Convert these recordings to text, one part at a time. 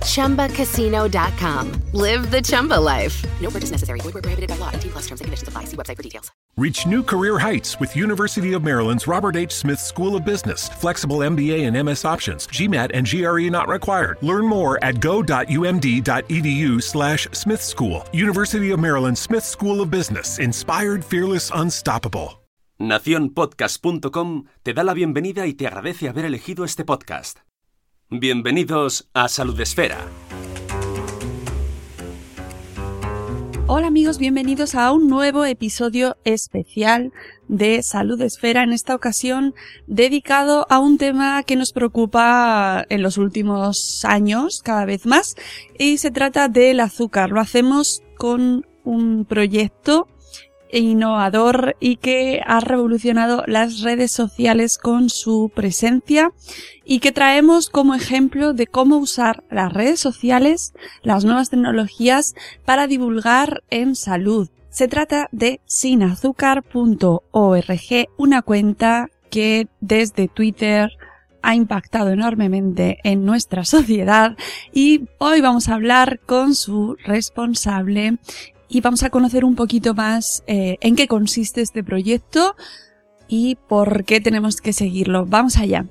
ChumbaCasino.com. Live the Chumba life. No purchase necessary. Void where prohibited by law. T plus terms and conditions apply. See website for details. Reach new career heights with University of Maryland's Robert H. Smith School of Business. Flexible MBA and MS options. GMAT and GRE not required. Learn more at go.umd.edu slash Smith School. University of Maryland Smith School of Business. Inspired, fearless, unstoppable. Naciónpodcast.com te da la bienvenida y te agradece haber elegido este podcast. Bienvenidos a Salud Esfera. Hola amigos, bienvenidos a un nuevo episodio especial de Salud Esfera, en esta ocasión dedicado a un tema que nos preocupa en los últimos años cada vez más y se trata del azúcar. Lo hacemos con un proyecto innovador y que ha revolucionado las redes sociales con su presencia y que traemos como ejemplo de cómo usar las redes sociales, las nuevas tecnologías para divulgar en salud. Se trata de sinazúcar.org, una cuenta que desde Twitter ha impactado enormemente en nuestra sociedad y hoy vamos a hablar con su responsable y vamos a conocer un poquito más eh, en qué consiste este proyecto y por qué tenemos que seguirlo. Vamos allá.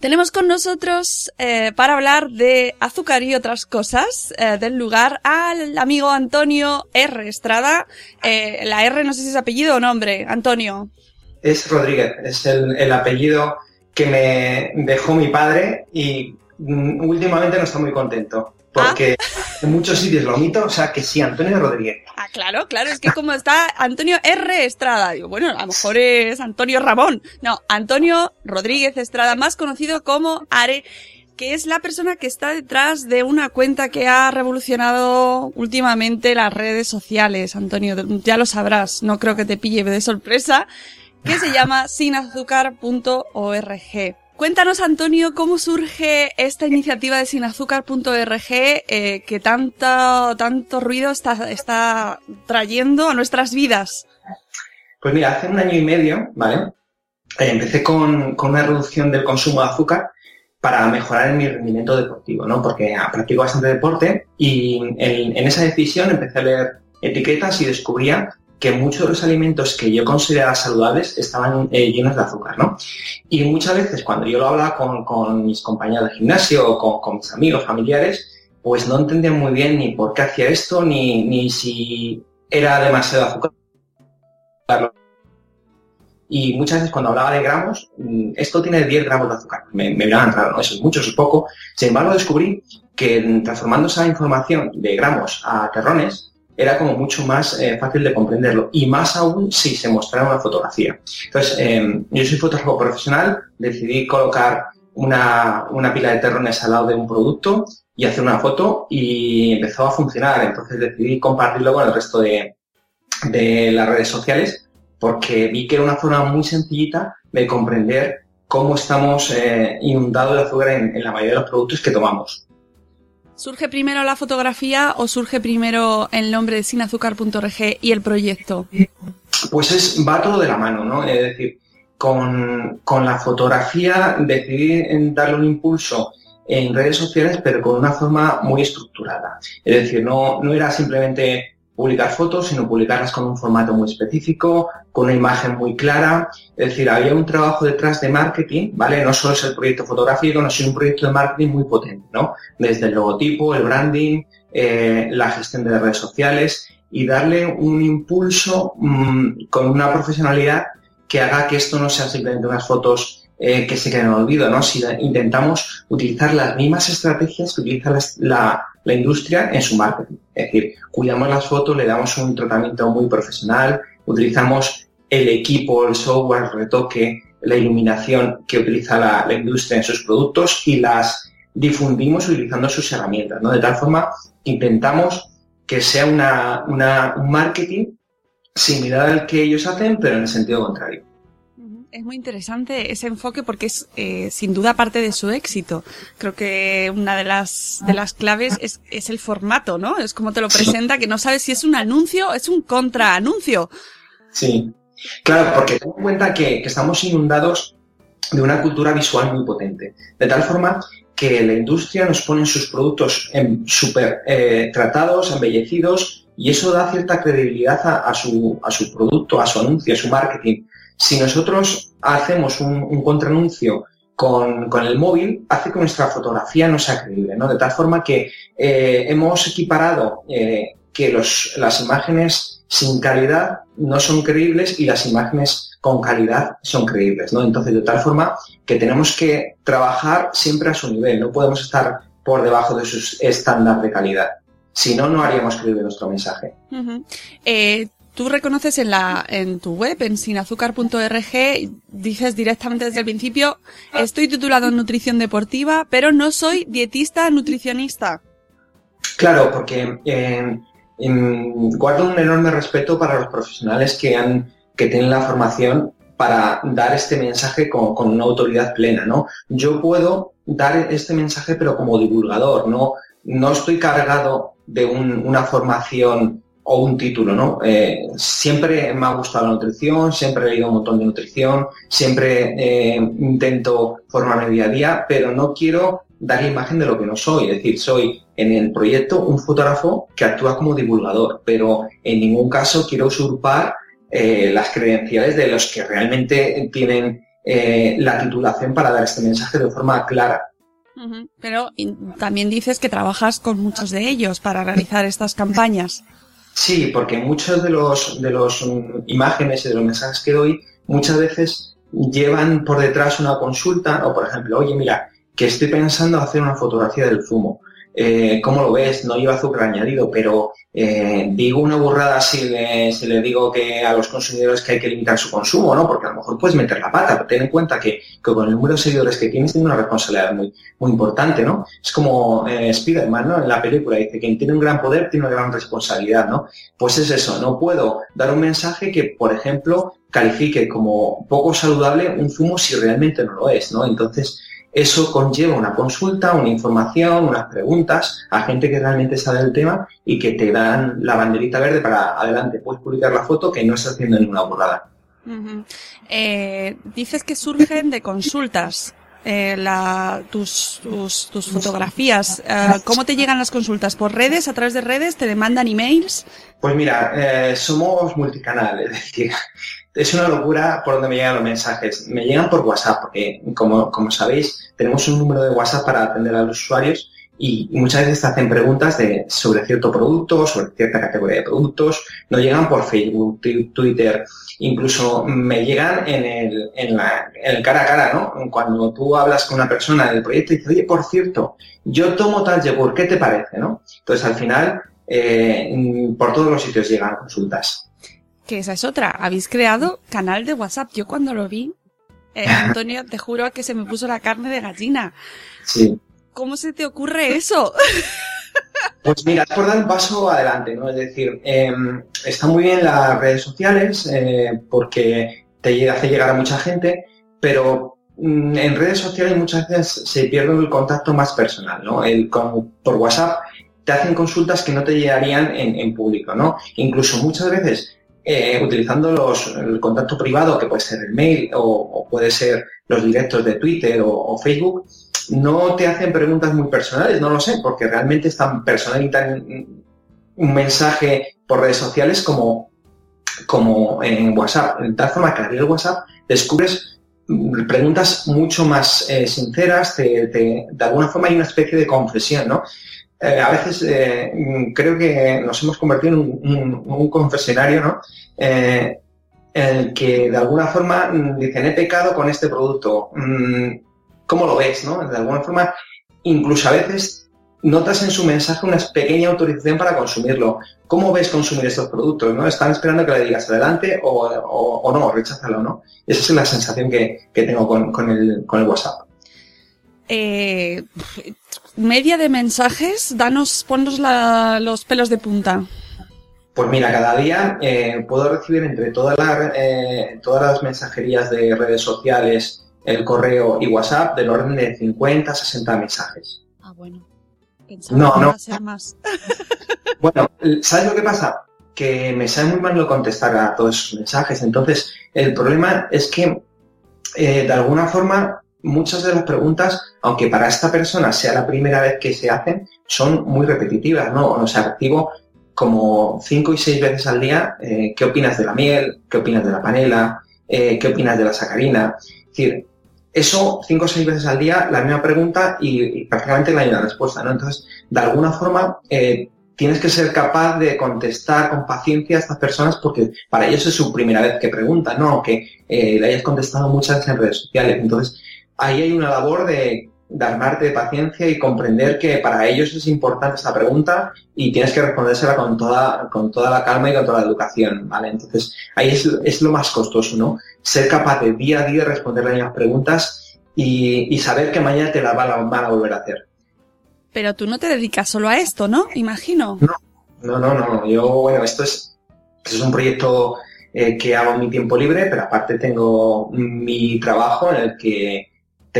Tenemos con nosotros, eh, para hablar de azúcar y otras cosas eh, del lugar, al amigo Antonio R. Estrada. Eh, la R no sé si es apellido o nombre, Antonio. Es Rodríguez, es el, el apellido que me dejó mi padre y mm, últimamente no está muy contento. Porque en muchos sitios lo omito, o sea que sí, Antonio Rodríguez. Ah, claro, claro, es que como está Antonio R. Estrada, digo, bueno, a lo mejor es Antonio Ramón. No, Antonio Rodríguez Estrada, más conocido como Are, que es la persona que está detrás de una cuenta que ha revolucionado últimamente las redes sociales. Antonio, ya lo sabrás, no creo que te pille de sorpresa, que se llama sinazúcar.org. Cuéntanos, Antonio, cómo surge esta iniciativa de sinazúcar.org eh, que tanto, tanto ruido está, está trayendo a nuestras vidas. Pues mira, hace un año y medio, ¿vale? Eh, empecé con, con, una reducción del consumo de azúcar para mejorar mi rendimiento deportivo, ¿no? Porque practico bastante deporte y en, en esa decisión empecé a leer etiquetas y descubría que muchos de los alimentos que yo consideraba saludables estaban eh, llenos de azúcar, ¿no? Y muchas veces cuando yo lo hablaba con, mis compañeros de gimnasio o con, mis amigos, familiares, pues no entendían muy bien ni por qué hacía esto, ni, ni si era demasiado azúcar. Y muchas veces cuando hablaba de gramos, mm, esto tiene 10 gramos de azúcar. Me, me miraban raro, ¿no? Eso es mucho, eso es poco. Sin embargo, descubrí que transformando esa información de gramos a terrones, era como mucho más eh, fácil de comprenderlo y más aún si se mostrara una fotografía. Entonces, eh, yo soy fotógrafo profesional, decidí colocar una, una, pila de terrones al lado de un producto y hacer una foto y empezó a funcionar. Entonces decidí compartirlo con el resto de, de las redes sociales porque vi que era una forma muy sencillita de comprender cómo estamos eh, inundados de azúcar en la mayoría de los productos que tomamos. ¿Surge primero la fotografía o surge primero el nombre de sinazúcar.org y el proyecto? Pues es, va todo de la mano, ¿no? Es decir, con, con la fotografía decidí darle un impulso en redes sociales, pero con una forma muy estructurada. Es decir, no, no era simplemente publicar fotos, sino publicarlas con un formato muy específico, con una imagen muy clara. Es decir, había un trabajo detrás de marketing, ¿vale? No solo es el proyecto fotográfico, no sino un proyecto de marketing muy potente, ¿no? Desde el logotipo, el branding, eh, la gestión de las redes sociales y darle un impulso mmm, con una profesionalidad que haga que esto no sea simplemente unas fotos eh, que se queden en olvido, ¿no? Si intentamos utilizar las mismas estrategias que utiliza la, la industria en su marketing. Es decir, cuidamos las fotos, le damos un tratamiento muy profesional, utilizamos el equipo, el software, el retoque, la iluminación que utiliza la, industria en sus productos y las difundimos utilizando sus herramientas, ¿no? De tal forma intentamos que sea una, un marketing similar al que ellos hacen, pero en el sentido contrario. Es muy interesante ese enfoque porque es eh, sin duda parte de su éxito. Creo que una de las de las claves es, es el formato, ¿no? Es como te lo presenta, que no sabes si es un anuncio o es un contraanuncio. Sí, claro, porque ten en cuenta que, estamos inundados de una cultura visual muy potente, de tal forma que la industria nos pone sus productos en super eh, tratados, embellecidos, y eso da cierta credibilidad a, su, a su producto, a su anuncio, a su marketing. Si nosotros hacemos un, un contraanuncio con, el móvil, hace que nuestra fotografía no sea creíble, ¿no? De tal forma que eh, hemos equiparado eh, que los, las imágenes sin calidad no son creíbles y las imágenes con calidad son creíbles, ¿no? Entonces, de tal forma que tenemos que trabajar siempre a su nivel, no podemos estar por debajo de sus estándar de calidad. Si no, no haríamos creíble nuestro mensaje. Tú reconoces en la en tu web, en sinazúcar.org, dices directamente desde el principio, estoy titulado en nutrición deportiva, pero no soy dietista nutricionista. Claro, porque eh, guardo un enorme respeto para los profesionales que han que tienen la formación para dar este mensaje con, una autoridad plena, ¿no? Yo puedo dar este mensaje, pero como divulgador, no, no estoy cargado de una formación o un título, ¿no? Eh, siempre me ha gustado la nutrición, siempre he leído un montón de nutrición, siempre eh, intento formarme día a día, pero no quiero dar la imagen de lo que no soy. Es decir, soy en el proyecto un fotógrafo que actúa como divulgador, pero en ningún caso quiero usurpar eh, las credenciales de los que realmente tienen la titulación para dar este mensaje de forma clara. Pero también dices que trabajas con muchos de ellos para realizar estas campañas. Sí, porque muchos de los, de los imágenes y de los mensajes que doy muchas veces llevan por detrás una consulta o, por ejemplo, oye, mira, que estoy pensando hacer una fotografía del zumo. Eh, ¿cómo lo ves? No lleva azúcar añadido, pero eh, digo una burrada si le, digo que a los consumidores que hay que limitar su consumo, ¿no? Porque a lo mejor puedes meter la pata, pero ten en cuenta que, con el número de seguidores que tienes tiene una responsabilidad muy, muy importante, ¿no? Es como eh, Spiderman, ¿no? En la película dice, quien tiene un gran poder tiene una gran responsabilidad, ¿no? Pues es eso, no puedo dar un mensaje que, por ejemplo, califique como poco saludable un zumo si realmente no lo es, ¿no? Entonces, eso conlleva una consulta, una información, unas preguntas a gente que realmente sabe del tema y que te dan la banderita verde para adelante, puedes publicar la foto que no estás haciendo ninguna burrada. Eh, dices que surgen de consultas. Eh, tus, tus, fotografías. Eh, ¿Cómo te llegan las consultas? ¿Por redes? ¿A través de redes? ¿Te demandan emails? Pues mira, somos multicanal, es decir, es una locura por donde me llegan los mensajes. Me llegan por WhatsApp, porque como, como sabéis, tenemos un número de WhatsApp para atender a los usuarios y, muchas veces te hacen preguntas sobre cierto producto, sobre cierta categoría de productos. No llegan por Facebook, Twitter, incluso me llegan en el, en, la, en el cara a cara, ¿no? Cuando tú hablas con una persona del proyecto y dices, oye, por cierto, yo tomo tal yogur, ¿qué te parece, no? Entonces, al final, eh, por todos los sitios llegan consultas que esa es otra. Habéis creado canal de WhatsApp. Yo cuando lo vi, eh, Antonio, te juro que se me puso la carne de gallina. Sí. ¿Cómo se te ocurre eso? Pues mira, es por dar un paso adelante, ¿no? Es decir, em, está muy bien las redes sociales eh, porque te hace llegar a mucha gente, pero mm, en redes sociales muchas veces se pierde el contacto más personal, ¿no? El, por WhatsApp te hacen consultas que no te llegarían en, en público, ¿no? Incluso muchas veces eh, utilizando los, el contacto privado, que puede ser el mail o, puede ser los directos de Twitter o, Facebook, no te hacen preguntas muy personales, no lo sé, porque realmente es tan personal y tan un mensaje por redes sociales como, como en WhatsApp. De tal forma que al WhatsApp descubres preguntas mucho más eh, sinceras, de alguna forma hay una especie de confesión, ¿no? Eh, a veces eh, creo que nos hemos convertido en un, confesionario, ¿no? Eh, en el que de alguna forma mm, dicen, he pecado con este producto. Mm, ¿Cómo lo ves, no? De alguna forma, incluso a veces notas en su mensaje una pequeña autorización para consumirlo. ¿Cómo ves consumir estos productos? ¿no? Están esperando que le digas adelante o, o, no, recházalo, ¿no? Esa es la sensación que, tengo con, el, WhatsApp. Eh, media de mensajes, danos, ponnos los pelos de punta. Pues mira, cada día eh, puedo recibir entre todas las, eh, todas las mensajerías de redes sociales, el correo y WhatsApp del orden de 50 a 60 mensajes. Ah, bueno no, no. más. bueno, ¿sabes lo que pasa? Que me sale muy mal no contestar a todos esos mensajes. Entonces, el problema es que, eh, de alguna forma, muchas de las preguntas, aunque para esta persona sea la primera vez que se hacen, son muy repetitivas, ¿no? O sea, activo como cinco y seis veces al día, eh, ¿qué opinas de la miel? ¿Qué opinas de la panela? Eh, ¿Qué opinas de la sacarina? Es decir, eso cinco o seis veces al día, la misma pregunta y, prácticamente la misma respuesta, ¿no? Entonces, de alguna forma, eh, tienes que ser capaz de contestar con paciencia a estas personas porque para ellos es su primera vez que preguntan, ¿no? Que eh, le hayas contestado muchas en redes sociales. Entonces, ahí hay una labor de de armarte de paciencia y comprender que para ellos es importante esta pregunta y tienes que respondérsela con toda, con toda la calma y con toda la educación, ¿vale? Entonces, ahí es, lo más costoso, ¿no? Ser capaz de día a día responder las preguntas y, saber que mañana te las van a, volver a hacer. Pero tú no te dedicas solo a esto, ¿no? Imagino. No, no, no, no. Yo, bueno, esto es, es un proyecto eh, que hago en mi tiempo libre, pero aparte tengo mi trabajo en el que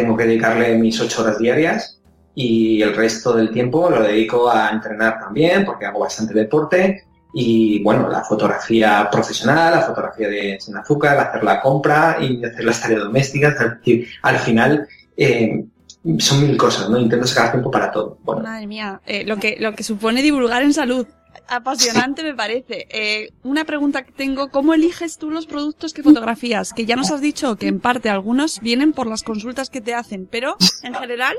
tengo que dedicarle mis ocho horas diarias y el resto del tiempo lo dedico a entrenar también porque hago bastante deporte. Y bueno, la fotografía profesional, la fotografía de sin azúcar, hacer la compra y hacer las tareas domésticas, al final eh, son mil cosas, ¿no? Intento sacar tiempo para todo. Madre mía, eh, lo, que, lo que supone divulgar en salud apasionante me parece. Eh, una pregunta que tengo, ¿cómo eliges tú los productos que fotografías? Que ya nos has dicho que en parte algunos vienen por las consultas que te hacen, pero en general...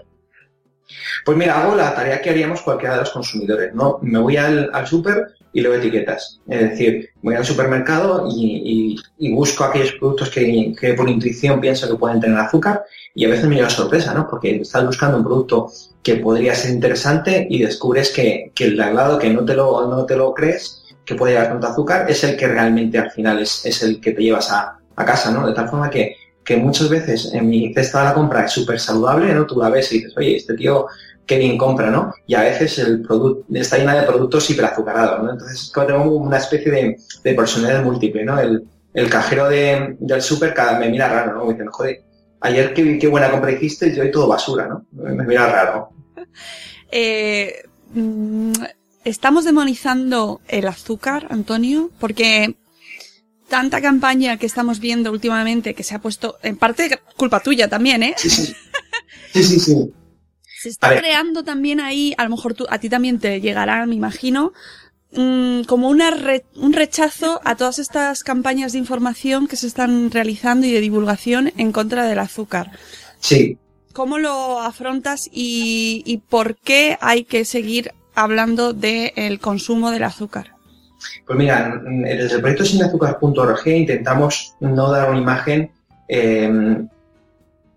Pues mira, hago la tarea que haríamos cualquiera de los consumidores, ¿no? Me voy al, al súper y leo etiquetas. Es decir, voy al supermercado y, busco aquellos productos que, que, por intuición pienso que pueden tener azúcar y a veces me lleva sorpresa, ¿no? Porque estás buscando un producto que podría ser interesante y descubres que, el lado que no te lo, no te lo crees, que puede llevar tanto azúcar, es el que realmente al final es, es el que te llevas a, casa, ¿no? De tal forma que, que muchas veces en mi cesta de la compra es súper saludable, ¿no? Tú la ves y dices, oye, este tío qué bien compra, ¿no? Y a veces el producto está llena de productos hiperazucarados, ¿no? Entonces tengo una especie de, de personalidad múltiple, ¿no? El, el cajero de, del súper me mira raro, ¿no? Me dice, joder, ayer qué, qué buena compra hiciste y hoy todo basura, ¿no? Me mira raro. Eh, mm, estamos demonizando el azúcar, Antonio, porque tanta campaña que estamos viendo últimamente que se ha puesto, en parte culpa tuya también, ¿eh? Sí, sí. Sí, sí, sí. Se está creando también ahí, a lo mejor tú, a ti también te llegará, me imagino, mm, como una un rechazo a todas estas campañas de información que se están realizando y de divulgación en contra del azúcar. Sí. ¿Cómo lo afrontas y, por qué hay que seguir hablando del consumo del azúcar? Pues mira, desde el proyecto sinazúcar.org intentamos no dar una imagen em,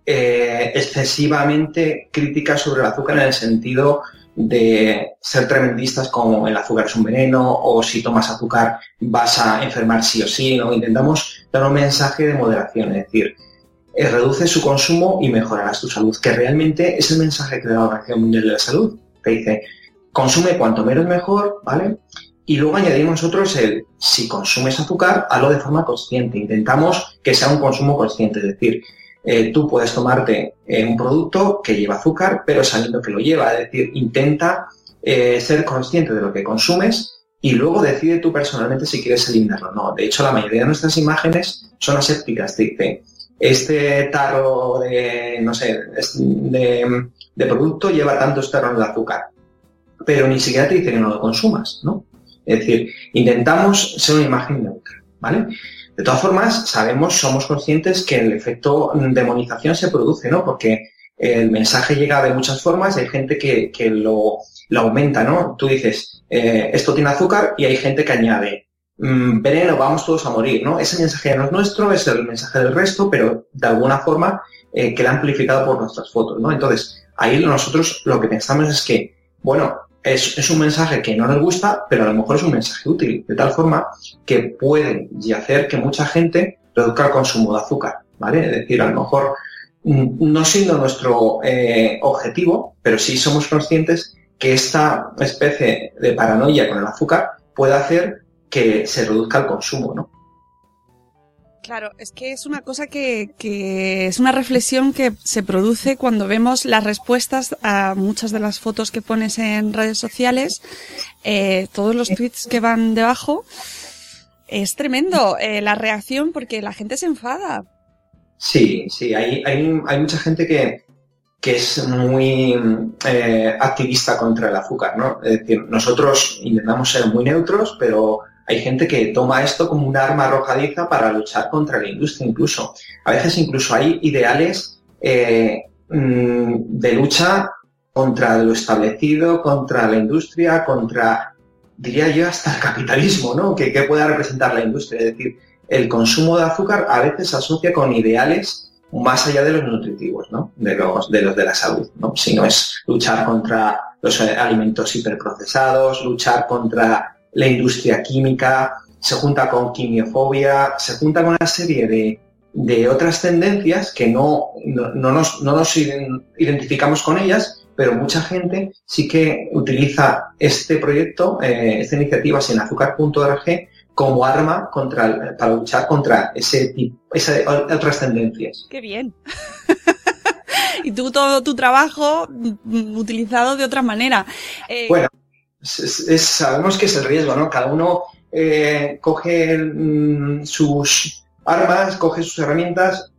eh, excesivamente crítica sobre el azúcar en el sentido de ser tremendistas como el azúcar es un veneno o si tomas azúcar vas a enfermar sí o sí, ¿no? Intentamos dar un mensaje de moderación, es decir, eh, reduce su consumo y mejorarás tu salud, que realmente es el mensaje que da la Organización Mundial de la Salud, que dice, consume cuanto menos mejor, ¿vale? Y luego añadimos nosotros el, si consumes azúcar, hazlo de forma consciente. Intentamos que sea un consumo consciente, es decir, eh, tú puedes tomarte eh, un producto que lleva azúcar, pero sabiendo que lo lleva, es decir, intenta ser consciente de lo que consumes y luego decide tú personalmente si quieres eliminarlo o no. De hecho, la mayoría de nuestras imágenes son asépticas, dice, este tarro de, no sé, de, producto lleva tantos tarros de azúcar, pero ni siquiera te dice que no lo consumas, ¿no? Es decir, intentamos ser una imagen neutra, ¿vale? De todas formas, sabemos, somos conscientes que el efecto demonización se produce, ¿no? Porque el mensaje llega de muchas formas y hay gente que, lo, aumenta, ¿no? Tú dices, eh, esto tiene azúcar y hay gente que añade, Mm, veneno, vamos todos a morir, ¿no? Ese mensaje no es nuestro, es el mensaje del resto, pero de alguna forma eh, queda amplificado por nuestras fotos, ¿no? Entonces, ahí nosotros lo que pensamos es que bueno, es, un mensaje que no les gusta, pero a lo mejor es un mensaje útil, de tal forma que puede y hacer que mucha gente reduzca el consumo de azúcar, ¿vale? Es decir, a lo mejor mm, no siendo nuestro eh, objetivo, pero sí somos conscientes que esta especie de paranoia con el azúcar puede hacer que se reduzca el consumo, ¿no? Claro, es que es una cosa que, que, es una reflexión que se produce cuando vemos las respuestas a muchas de las fotos que pones en redes sociales, eh, todos los tweets que van debajo. Es tremendo eh, la reacción porque la gente se enfada. Sí, sí, hay, hay, hay mucha gente que, que es muy eh, activista contra el azúcar, ¿no? Es decir, nosotros intentamos ser muy neutros, pero hay gente que toma esto como un arma arrojadiza para luchar contra la industria incluso. A veces incluso hay ideales eh, mm, de lucha contra lo establecido, contra la industria, contra, diría yo, hasta el capitalismo, ¿no? Que, pueda representar la industria. Es decir, el consumo de azúcar a veces se asocia con ideales más allá de los nutritivos, ¿no? De los de, los de la salud, ¿no? Si no es luchar contra los alimentos hiperprocesados, luchar contra la industria química, se junta con quimiofobia, se junta con una serie de, otras tendencias que no, no, nos, identificamos con ellas, pero mucha gente sí que utiliza este proyecto, eh, esta iniciativa sin azúcar.org como arma contra, para luchar contra ese esas otras tendencias. ¡Qué bien! y tú todo tu trabajo mm, utilizado de otra manera. Eh, bueno, sabemos que es el riesgo, ¿no? Cada uno eh, coge mm, sus armas, coge sus herramientas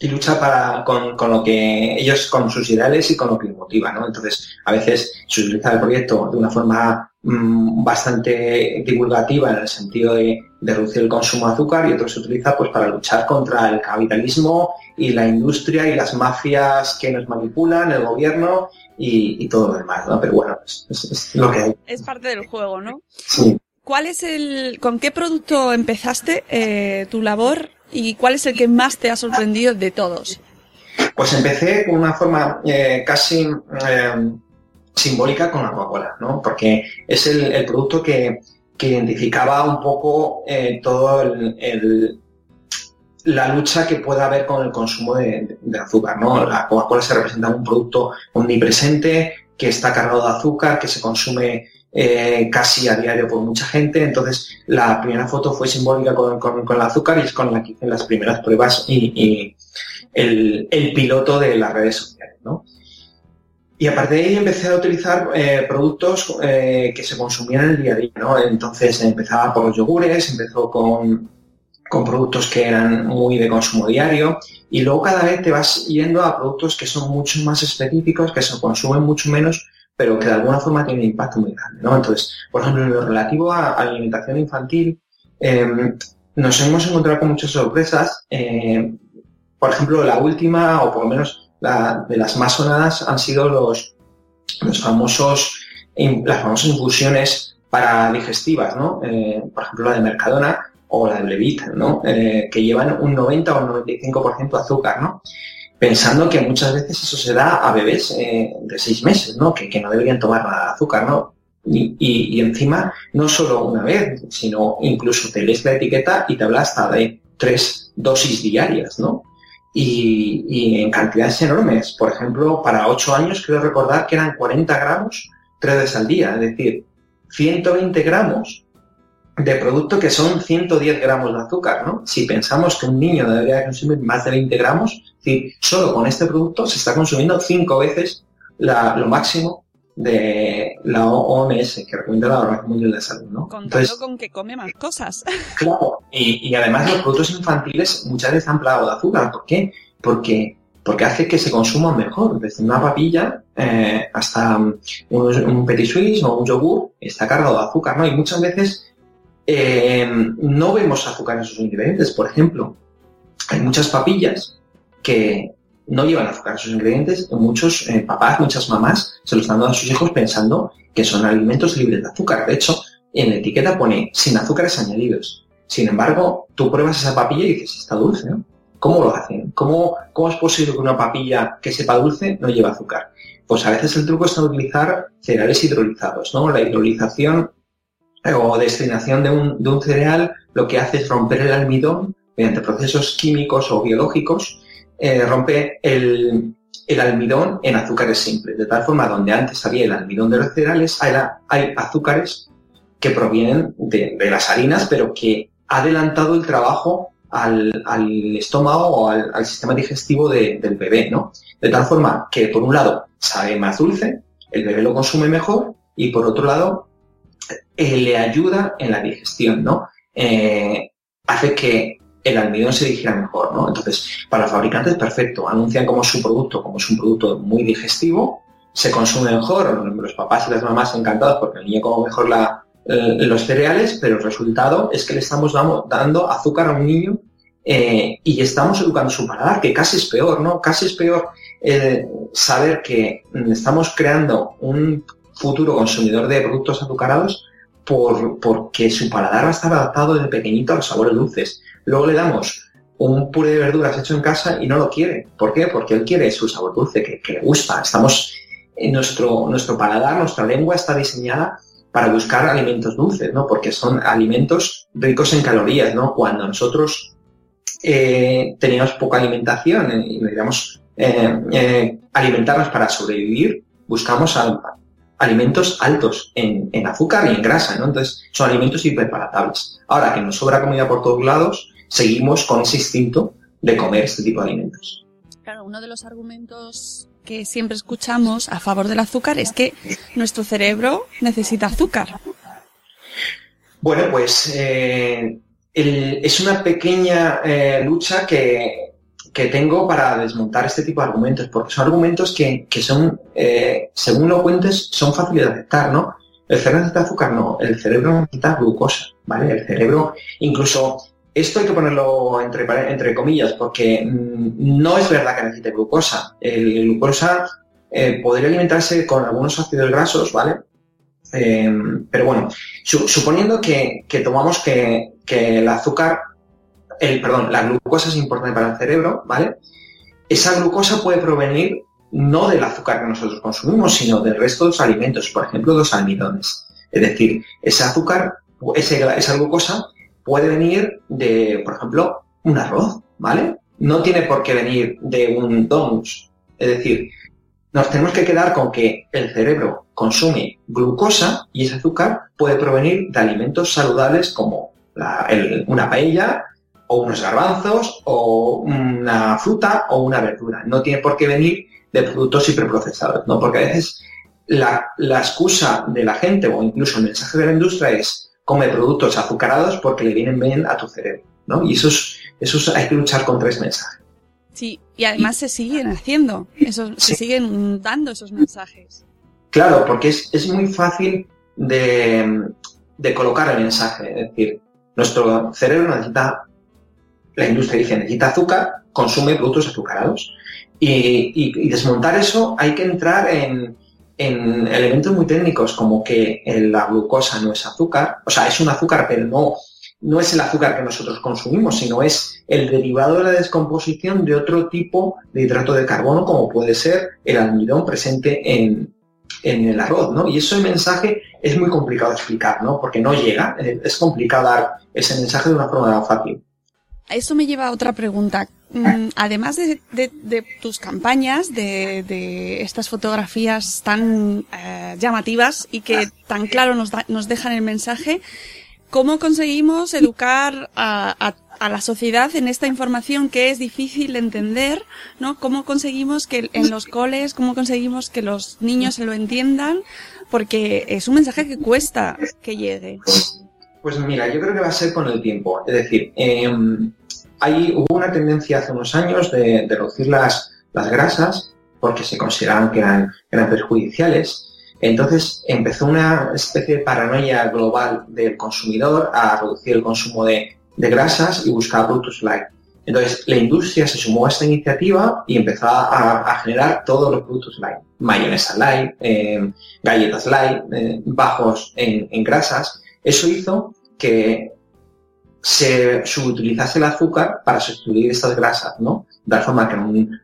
y lucha para, con, lo que ellos, con sus ideales y con lo que motiva, ¿no? Entonces, a veces se utiliza el proyecto de una forma mm, bastante divulgativa en el sentido de, de, reducir el consumo de azúcar y otro se utiliza pues para luchar contra el capitalismo y la industria y las mafias que nos manipulan, el gobierno y, todo lo demás, ¿no? Pero bueno, es, lo que hay. Es parte del juego, ¿no? Sí. ¿Cuál es el, con qué producto empezaste eh, tu labor y cuál es el que más te ha sorprendido de todos? Pues empecé con una forma eh, casi eh, simbólica con la Coca-Cola, ¿no? Porque es el, producto que, identificaba un poco todo el, la lucha que pueda haber con el consumo de, azúcar. ¿no? La Coca-Cola se representa un producto omnipresente, que está cargado de azúcar, que se consume eh, casi a diario por mucha gente. Entonces, la primera foto fue simbólica con, el azúcar y es con la que hice las primeras pruebas y, el, piloto de las redes sociales. ¿no? Y a partir de ahí empecé a utilizar eh, productos eh, que se consumían en el día a día. ¿no? Entonces empezaba por los yogures, empezó con con productos que eran muy de consumo diario y luego cada vez te vas yendo a productos que son mucho más específicos, que se consumen mucho menos, pero que de alguna forma tienen un impacto muy grande. ¿no? Entonces, por ejemplo, en lo relativo a, alimentación infantil, em, nos hemos encontrado con muchas sorpresas. Em, por ejemplo, la última, o por lo menos de las más sonadas, han sido los, los famosos, las famosas infusiones para digestivas, ¿no? Eh, por ejemplo, la de Mercadona, o la de Levit, ¿no? Eh, que llevan un 90 o un 95% de azúcar, ¿no? Pensando que muchas veces eso se da a bebés eh, de seis meses, ¿no? Que, que, no deberían tomar nada de azúcar, ¿no? Y, y, encima, no solo una vez, sino incluso te lees la etiqueta y te habla hasta de tres dosis diarias, ¿no? Y, en cantidades enormes. Por ejemplo, para ocho años quiero recordar que eran 40 gramos tres veces al día, es decir, 120 gramos de producto que son 110 gramos de azúcar, ¿no? Si pensamos que un niño debería consumir más de 20 gramos, es decir, solo con este producto se está consumiendo cinco veces lo máximo de la OMS, que recomienda la Organización Mundial de Salud, ¿no? Contando con que come más cosas. Claro, y, además los productos infantiles muchas veces han plagado de azúcar. ¿Por qué? Porque porque hace que se consuma mejor. Desde una papilla eh, hasta un, un petit suisse o un yogur está cargado de azúcar, ¿no? Y muchas veces eh, no vemos azúcar en sus ingredientes. Por ejemplo, hay muchas papillas que no llevan azúcar en sus ingredientes. Muchos eh, papás, muchas mamás se lo están dando a sus hijos pensando que son alimentos libres de azúcar. De hecho, en la etiqueta pone sin azúcares añadidos. Sin embargo, tú pruebas esa papilla y dices, está dulce, ¿no? ¿Cómo lo hacen? ¿Cómo, ¿Cómo es posible que una papilla que sepa dulce no lleve azúcar? Pues a veces el truco es utilizar cereales hidrolizados, ¿no? La hidrolización eh, o destinación de un, de un cereal lo que hace es romper el almidón mediante procesos químicos o biológicos, eh, rompe el, almidón en azúcares simples, de tal forma donde antes había el almidón de los cereales, hay, azúcares que provienen de, las harinas, pero que ha adelantado el trabajo al, estómago o al, sistema digestivo de, del bebé, ¿no? De tal forma que, por un lado, sabe más dulce, el bebé lo consume mejor y, por otro lado, eh, le ayuda en la digestión, ¿no? Eh, hace que el almidón se digiera mejor, ¿no? Entonces, para fabricantes, perfecto. Anuncian como su producto, como es un producto muy digestivo, se consume mejor, los papás y las mamás encantados porque el niño come mejor la, eh, los cereales, pero el resultado es que le estamos dando azúcar a un niño eh, y estamos educando su paladar, que casi es peor, ¿no? Casi es peor eh, saber que estamos creando un futuro consumidor de productos azucarados por, porque su paladar va a estar adaptado desde pequeñito a los sabores dulces. Luego le damos un puré de verduras hecho en casa y no lo quiere. ¿Por qué? Porque él quiere su sabor dulce, que, le gusta. Estamos, en nuestro, nuestro paladar, nuestra lengua está diseñada para buscar alimentos dulces, ¿no? Porque son alimentos ricos en calorías, ¿no? Cuando nosotros eh, teníamos poca alimentación eh, y necesitamos eh, eh, alimentarnos para sobrevivir, buscamos a, alimentos altos en, en, azúcar y en grasa, ¿no? Entonces, son alimentos hiperpalatables. Ahora que nos sobra comida por todos lados, seguimos con ese instinto de comer este tipo de alimentos. Claro, uno de los argumentos que siempre escuchamos a favor del azúcar es que nuestro cerebro necesita azúcar. Bueno, pues eh, el, es una pequeña eh, lucha que, que, tengo para desmontar este tipo de argumentos, porque son argumentos que, que son, eh, según lo cuentes, son fáciles de aceptar, ¿no? El cerebro necesita azúcar, no, el cerebro necesita glucosa, ¿vale? El cerebro, incluso esto hay que ponerlo entre, entre comillas, porque mmm, no es verdad que necesite glucosa. El glucosa eh, podría alimentarse con algunos ácidos grasos, ¿vale? Eh, pero bueno, su, suponiendo que, que tomamos que, que, el azúcar, el, perdón, la glucosa es importante para el cerebro, ¿vale? Esa glucosa puede provenir no del azúcar que nosotros consumimos, sino del resto de los alimentos, por ejemplo, los almidones. Es decir, ese azúcar, esa glucosa puede venir de, por ejemplo, un arroz, ¿vale? No tiene por qué venir de un donus. Es decir, nos tenemos que quedar con que el cerebro consume glucosa y ese azúcar puede provenir de alimentos saludables como una paella o unos garbanzos o una fruta o una verdura. No tiene por qué venir de productos hiperprocesados, ¿no? Porque a veces la, la excusa de la gente o incluso el mensaje de la industria es come productos azucarados porque le vienen bien a tu cerebro, ¿no? Y eso es, eso es, hay que luchar contra ese mensaje. Sí, y además se siguen haciendo, esos, sí. se siguen dando esos mensajes. Claro, porque es, es muy fácil de, de, colocar el mensaje. Es decir, nuestro cerebro necesita, la industria dice, necesita azúcar, consume productos azucarados. Y, desmontar eso hay que entrar en, en elementos muy técnicos como que la glucosa no es azúcar, o sea, es un azúcar, pero no, no es el azúcar que nosotros consumimos, sino es el derivado de la descomposición de otro tipo de hidrato de carbono, como puede ser el almidón presente en, en el arroz, ¿no? Y ese mensaje es muy complicado de explicar, ¿no? Porque no llega, es complicado dar ese mensaje de una forma fácil. Eso me lleva a otra pregunta. Mm, además de, de, de tus campañas, de, de, estas fotografías tan eh, llamativas y que tan claro nos, da, nos dejan el mensaje, ¿cómo conseguimos educar a, a, a, la sociedad en esta información que es difícil de entender? ¿no? ¿Cómo conseguimos que en los coles, cómo conseguimos que los niños se lo entiendan? Porque es un mensaje que cuesta que llegue. Pues mira, yo creo que va a ser con el tiempo. Es decir, eh, hay, hubo una tendencia hace unos años de, reducir las, las, grasas porque se consideraban que eran, perjudiciales. Entonces empezó una especie de paranoia global del consumidor a reducir el consumo de, de grasas y buscar productos light. Entonces la industria se sumó a esta iniciativa y empezó a, generar todos los productos light. Mayonesa light, eh, galletas light, eh, bajos en, en grasas. Eso hizo que se subutilizase el azúcar para sustituir estas grasas, ¿no? De tal forma que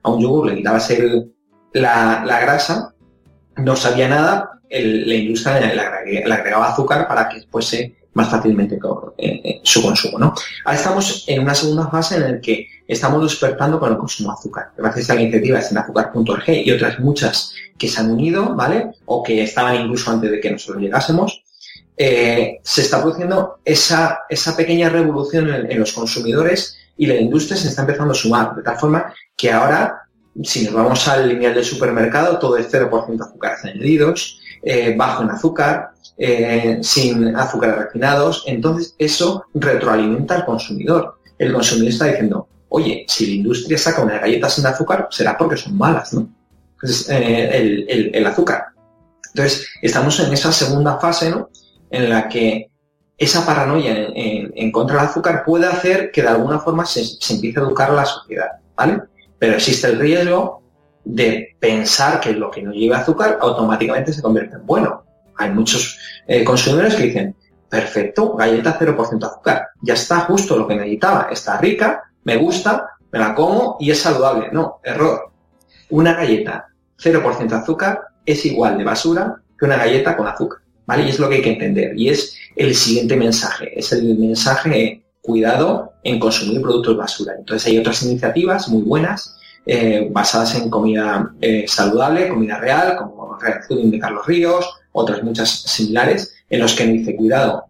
a un, yogur le quitabas el, la, la, grasa, no sabía nada, la industria le, agregaba azúcar para que fuese más fácilmente eh, eh, su consumo, ¿no? Ahora estamos en una segunda fase en la que estamos despertando con el consumo de azúcar. Gracias a la iniciativa azúcar.org y otras muchas que se han unido, ¿vale? O que estaban incluso antes de que nosotros llegásemos, eh, se está produciendo esa, esa pequeña revolución en, los consumidores y la industria se está empezando a sumar, de tal forma que ahora, si nos vamos al lineal del supermercado, todo es 0% azúcares añadidos, eh, bajo en azúcar, eh, sin azúcares refinados, entonces eso retroalimenta al consumidor. El consumidor está diciendo, oye, si la industria saca una galleta sin azúcar, será porque son malas, ¿no? El, el, el azúcar. Entonces, estamos en esa segunda fase, ¿no? En la que esa paranoia en, contra del azúcar puede hacer que de alguna forma se, se, empiece a educar a la sociedad, ¿vale? Pero existe el riesgo de pensar que lo que no lleva azúcar automáticamente se convierte en bueno. Hay muchos eh, consumidores que dicen, perfecto, galleta 0% azúcar, ya está justo lo que necesitaba, está rica, me gusta, me la como y es saludable. No, error. Una galleta 0% azúcar es igual de basura que una galleta con azúcar. Y es lo que hay que entender. Y es el siguiente mensaje, es el mensaje cuidado en consumir productos basura. Entonces hay otras iniciativas muy buenas eh, basadas en comida eh, saludable, comida real, como Real Fooding de Carlos Ríos, otras muchas similares, en los que dice, cuidado,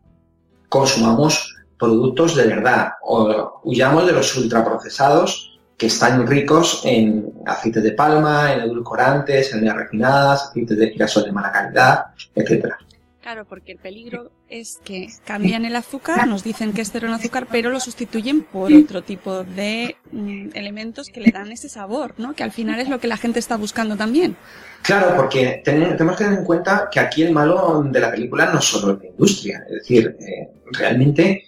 consumamos productos de verdad, o huyamos de los ultraprocesados que están ricos en aceite de palma, en edulcorantes, en refinadas, aceites de girasol de mala calidad, etcétera. Claro, porque el peligro es que cambian el azúcar, nos dicen que es cero en azúcar, pero lo sustituyen por otro tipo de mm, elementos que le dan ese sabor, ¿no? Que al final es lo que la gente está buscando también. Claro, porque tenemos que tener en cuenta que aquí el malo de la película no es solo la industria, es decir, eh, realmente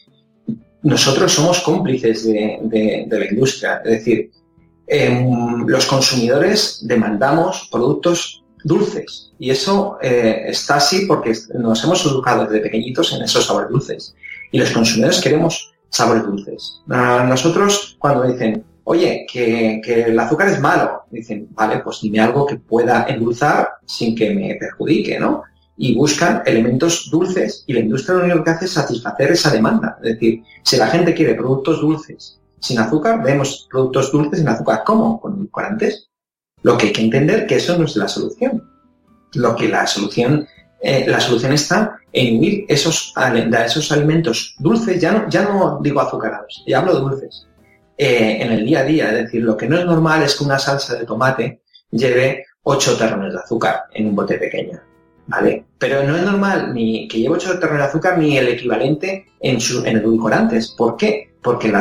nosotros somos cómplices de, de, de la industria, es decir, eh, los consumidores demandamos productos dulces. Y eso eh, está así porque nos hemos educado desde pequeñitos en esos sabores dulces. Y los consumidores queremos sabores dulces. A nosotros, cuando dicen, oye, que, que, el azúcar es malo, dicen, vale, pues dime algo que pueda endulzar sin que me perjudique, ¿no? Y buscan elementos dulces y la industria lo único que hace es satisfacer esa demanda. Es decir, si la gente quiere productos dulces sin azúcar, vemos productos dulces sin azúcar. ¿Cómo? Con edulcorantes. Lo que hay que entender que eso no es la solución. Lo que la solución, eh, la solución está en huir esos, esos alimentos dulces, ya no, ya no digo azucarados, ya hablo de dulces, eh, en el día a día. Es decir, lo que no es normal es que una salsa de tomate lleve 8 terrones de azúcar en un bote pequeño. ¿Vale? Pero no es normal ni que lleve 8 terrones de azúcar ni el equivalente en, su, en edulcorantes. ¿Por qué? Porque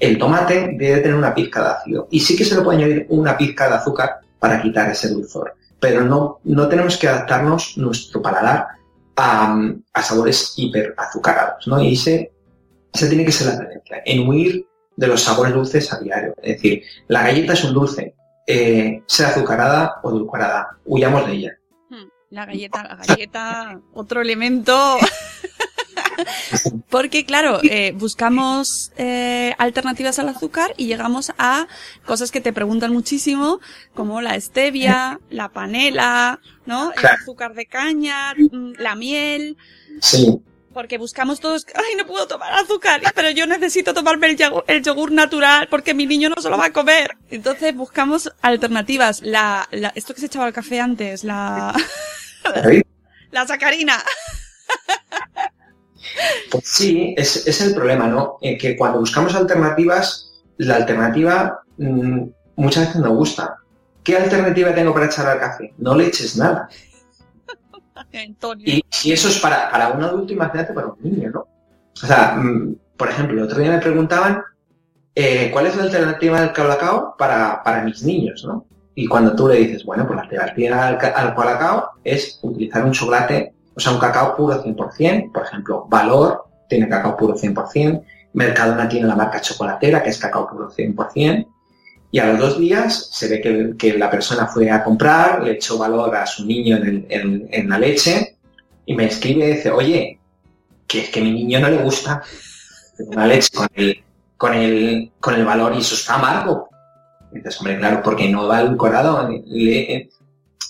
el tomate debe tener una pizca de ácido. Y sí que se le puede añadir una pizca de azúcar para quitar ese dulzor. Pero no, no tenemos que adaptarnos nuestro paladar a, a sabores hiperazucarados, ¿no? Y ese, ese tiene que ser la tendencia, en huir de los sabores dulces a diario. Es decir, la galleta es un dulce, eh, sea azucarada o edulcorada, huyamos de ella. Hmm, la galleta, la galleta, otro elemento Porque, claro, eh, buscamos eh, alternativas al azúcar y llegamos a cosas que te preguntan muchísimo, como la stevia, la panela, ¿no? El azúcar de caña, mm, la miel. Sí. Porque buscamos todos, ay, no puedo tomar azúcar, pero yo necesito tomarme el yogur, el yogur natural porque mi niño no se lo va a comer. Entonces buscamos alternativas. La, la esto que se echaba al café antes, la, la sacarina. Pues sí, es, es el problema, ¿no? Eh, que cuando buscamos alternativas, la alternativa mmm, muchas veces no gusta. ¿Qué alternativa tengo para echar al café? No le eches nada. Y si eso es para, para un adulto, imagínate para un niño, ¿no? O sea, mmm, por ejemplo, el otro día me preguntaban eh, cuál es la alternativa del colacao para, para mis niños, ¿no? Y cuando tú le dices, bueno, pues la alternativa al, al colacao es utilizar un chocolate o sea, un cacao puro 100%, por ejemplo, Valor tiene cacao puro 100%, Mercadona tiene la marca chocolatera, que es cacao puro 100%, y a los dos días se ve que, la persona fue a comprar, le echó valor a su niño en, la leche, y me escribe y dice, oye, que es que mi niño no le gusta. una leche con el, con el, con el valor y eso está amargo. Dices, hombre, claro, porque no va edulcorado.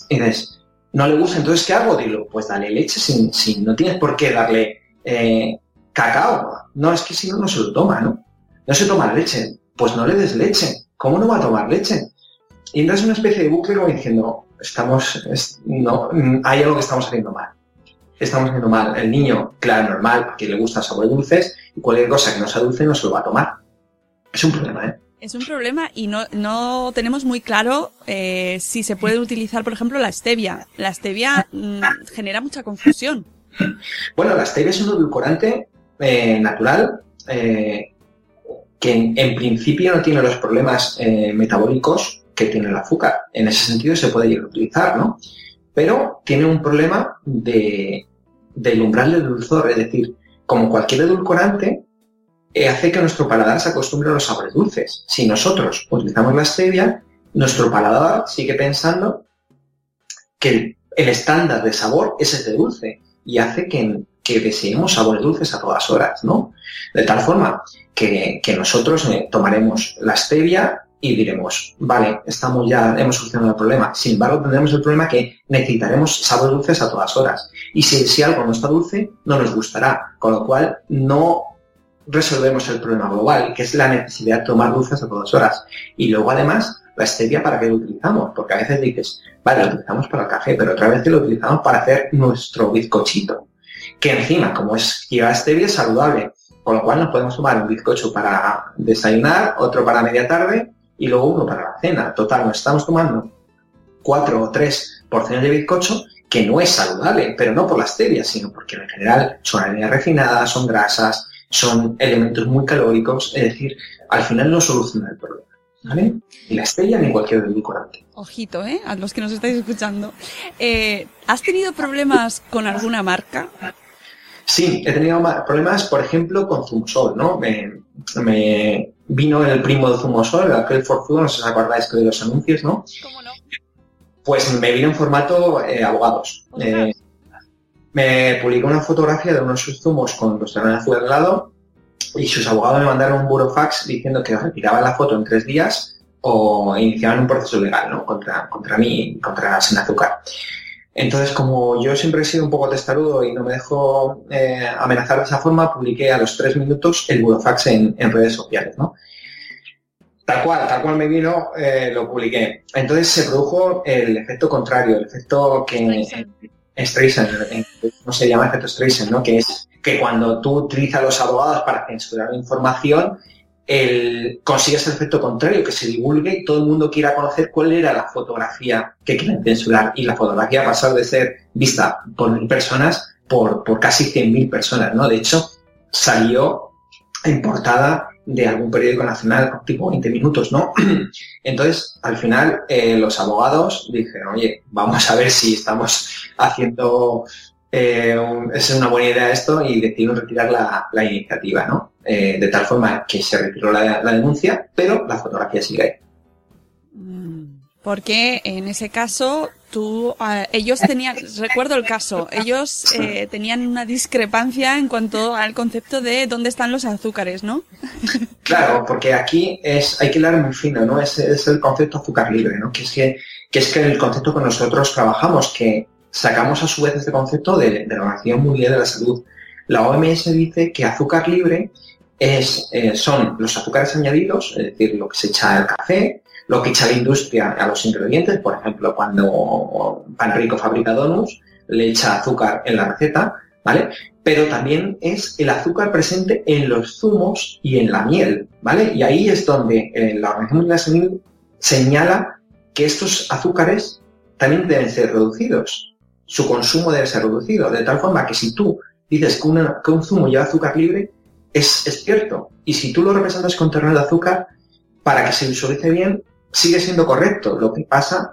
Dices, no le gusta, entonces ¿qué hago? Dilo, pues dale leche sin, sin no tienes por qué darle eh, cacao. No, es que si no, no se lo toma, ¿no? No se toma leche. Pues no le des leche. ¿Cómo no va a tomar leche? Y entras en una especie de bucle como diciendo, estamos, no, hay algo que estamos haciendo mal. Estamos haciendo mal. El niño, claro, normal, que le gusta sabores dulces, y cualquier cosa que no sea dulce no se lo va a tomar. Es un problema, ¿eh? Es un problema y no, no tenemos muy claro eh, si se puede utilizar, por ejemplo, la stevia. La stevia mm, genera mucha confusión. Bueno, la stevia es un edulcorante eh, natural eh, que en, principio no tiene los problemas eh, metabólicos que tiene el azúcar. En ese sentido se puede utilizar, ¿no? Pero tiene un problema de, del umbral dulzor, es decir, como cualquier edulcorante, hace que nuestro paladar se acostumbre a los sabores dulces. Si nosotros utilizamos la stevia, nuestro paladar sigue pensando que el, estándar de sabor es ese dulce y hace que, que, deseemos sabores dulces a todas horas, ¿no? De tal forma que, que nosotros eh, tomaremos la stevia y diremos, vale, estamos ya, hemos solucionado el problema. Sin embargo, tendremos el problema que necesitaremos sabores dulces a todas horas. Y si, si algo no está dulce, no nos gustará. Con lo cual, no resolvemos el problema global, que es la necesidad de tomar dulces a todas horas. Y luego, además, la stevia, ¿para qué lo utilizamos? Porque a veces dices, vale, lo utilizamos para el café, pero otra vez lo utilizamos para hacer nuestro bizcochito. Que encima, como es lleva stevia, es saludable. Con lo cual nos podemos tomar un bizcocho para desayunar, otro para media tarde y luego uno para la cena. Total, nos estamos tomando cuatro o tres porciones de bizcocho que no es saludable, pero no por la stevia, sino porque en general son harinas refinadas, son grasas, son elementos muy calóricos, es decir, al final no soluciona el problema. ¿Vale? Ni la stevia ni cualquier edulcorante. Ojito, ¿eh? A los que nos estáis escuchando. Eh, ¿Has tenido problemas con alguna marca? Sí, he tenido problemas, por ejemplo, con Zumosol, ¿no? Me, vino el primo de Zumosol, aquel Forzudo, no sé si os acordáis de los anuncios, ¿no? ¿Cómo no? Pues me vino en formato eh, abogados. Eh, me publicó una fotografía de unos zumos con los de azul al lado y sus abogados me mandaron un burofax diciendo que retiraban la foto en tres días o iniciaban un proceso legal ¿no? contra, contra mí, contra Sin Azúcar. Entonces, como yo siempre he sido un poco testarudo y no me dejo eh, amenazar de esa forma, publiqué a los tres minutos el burofax en, redes sociales, ¿no? Tal cual, tal cual me vino, eh, lo publiqué. Entonces se produjo el efecto contrario, el efecto que... Streisand, no se llama efecto Streisand, ¿no? Que es que cuando tú utilizas los abogados para censurar información, el, consigues el efecto contrario, que se divulgue y todo el mundo quiera conocer cuál era la fotografía que quieren censurar. Y la fotografía pasar de ser vista por mil personas por, por casi 100.000 personas, ¿no? De hecho, salió en portada de algún periódico nacional tipo 20 minutos, ¿no? Entonces, al final, eh, los abogados dijeron, oye, vamos a ver si estamos haciendo, eh, es una buena idea esto y decidieron retirar la, iniciativa, ¿no? Eh, de tal forma que se retiró la, la denuncia, pero la fotografía sigue ahí. Porque en ese caso, tú, ah, ellos tenían, recuerdo el caso, ellos eh, tenían una discrepancia en cuanto al concepto de dónde están los azúcares, ¿no? Claro, porque aquí es, hay que hablar muy fino, ¿no? Es, es el concepto azúcar libre, ¿no? Que es que, que es que el concepto que nosotros trabajamos, que sacamos a su vez este concepto de, de la Organización Mundial de la Salud. La OMS dice que azúcar libre es, eh, son los azúcares añadidos, es decir, lo que se echa al café, lo que echa la industria a los ingredientes, por ejemplo, cuando Pan Rico fabrica donuts, le echa azúcar en la receta, ¿vale? Pero también es el azúcar presente en los zumos y en la miel, ¿vale? Y ahí es donde eh, la Organización Mundial de la Salud señala que estos azúcares también deben ser reducidos. Su consumo debe ser reducido, de tal forma que si tú dices que, que un zumo lleva azúcar libre, es, es, cierto. Y si tú lo representas con terreno de azúcar, para que se visualice bien, sigue siendo correcto. Lo que pasa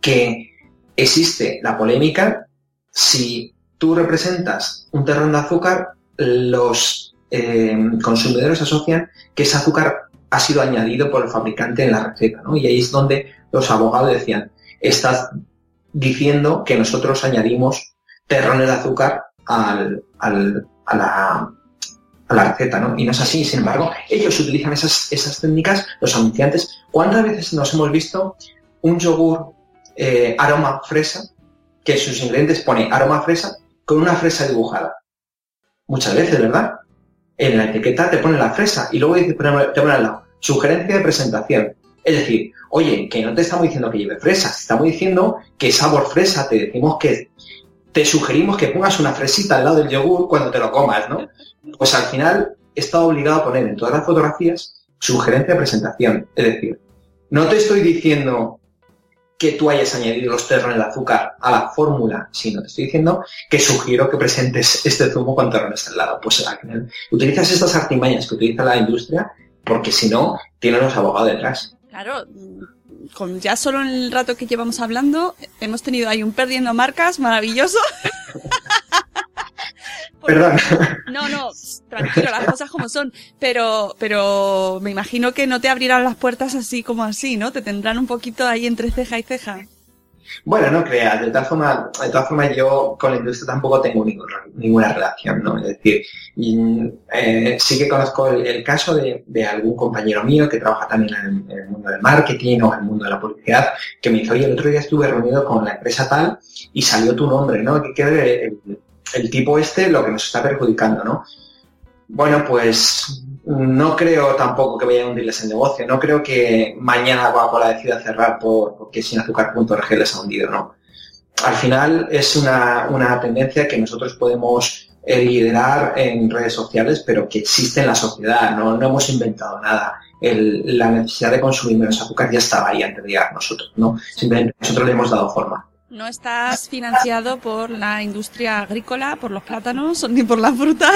que existe la polémica si tú representas un terreno de azúcar, los eh, consumidores asocian que ese azúcar ha sido añadido por el fabricante en la receta, ¿no? Y ahí es donde los abogados decían, estás diciendo que nosotros añadimos terrones de azúcar al, al, a, la, la receta, ¿no? Y no es así, sin embargo, ellos utilizan esas, esas técnicas, los anunciantes. ¿Cuántas veces nos hemos visto un yogur eh, aroma fresa, que sus ingredientes pone aroma fresa, con una fresa dibujada? Muchas veces, ¿verdad? En la etiqueta te pone la fresa y luego te pone al lado, sugerencia de presentación. Es decir, oye, que no te estamos diciendo que lleve fresa, estamos diciendo que sabor fresa, te decimos que te sugerimos que pongas una fresita al lado del yogur cuando te lo comas, ¿no? Pues al final he estado obligado a poner en todas las fotografías sugerencia de presentación. Es decir, no te estoy diciendo que tú hayas añadido los terrones de azúcar a la fórmula, sino te estoy diciendo que sugiero que presentes este zumo con terrones al lado. Pues al final utilizas estas artimañas que utiliza la industria porque si no, tienen los abogados detrás. Claro, con ya solo en el rato que llevamos hablando, hemos tenido ahí un perdiendo marcas maravilloso. Perdón. No, no, tranquilo, las cosas como son. Pero, pero me imagino que no te abrirán las puertas así como así, ¿no? Te tendrán un poquito ahí entre ceja y ceja. Bueno, no creas, de todas formas, de todas formas yo con la industria tampoco tengo ninguna relación, ¿no? Es decir, eh, sí que conozco el, caso de, algún compañero mío que trabaja también en, el mundo del marketing o en el mundo de la publicidad, que me dijo, oye, el otro día estuve reunido con la empresa tal y salió tu nombre, ¿no? Que el, el tipo este lo que nos está perjudicando, ¿no? Bueno, pues no creo tampoco que vaya a hundirles el negocio. No creo que mañana Coca-Cola decida cerrar por, porque sin azúcar.org les ha hundido, ¿no? Al final es una, una tendencia que nosotros podemos eh, liderar en redes sociales, pero que existe en la sociedad. No, no hemos inventado nada. La necesidad de consumir menos azúcar ya estaba ahí antes de llegar nosotros, ¿no? Simplemente nosotros le hemos dado forma. No estás financiado por la industria agrícola, por los plátanos, ni por la fruta.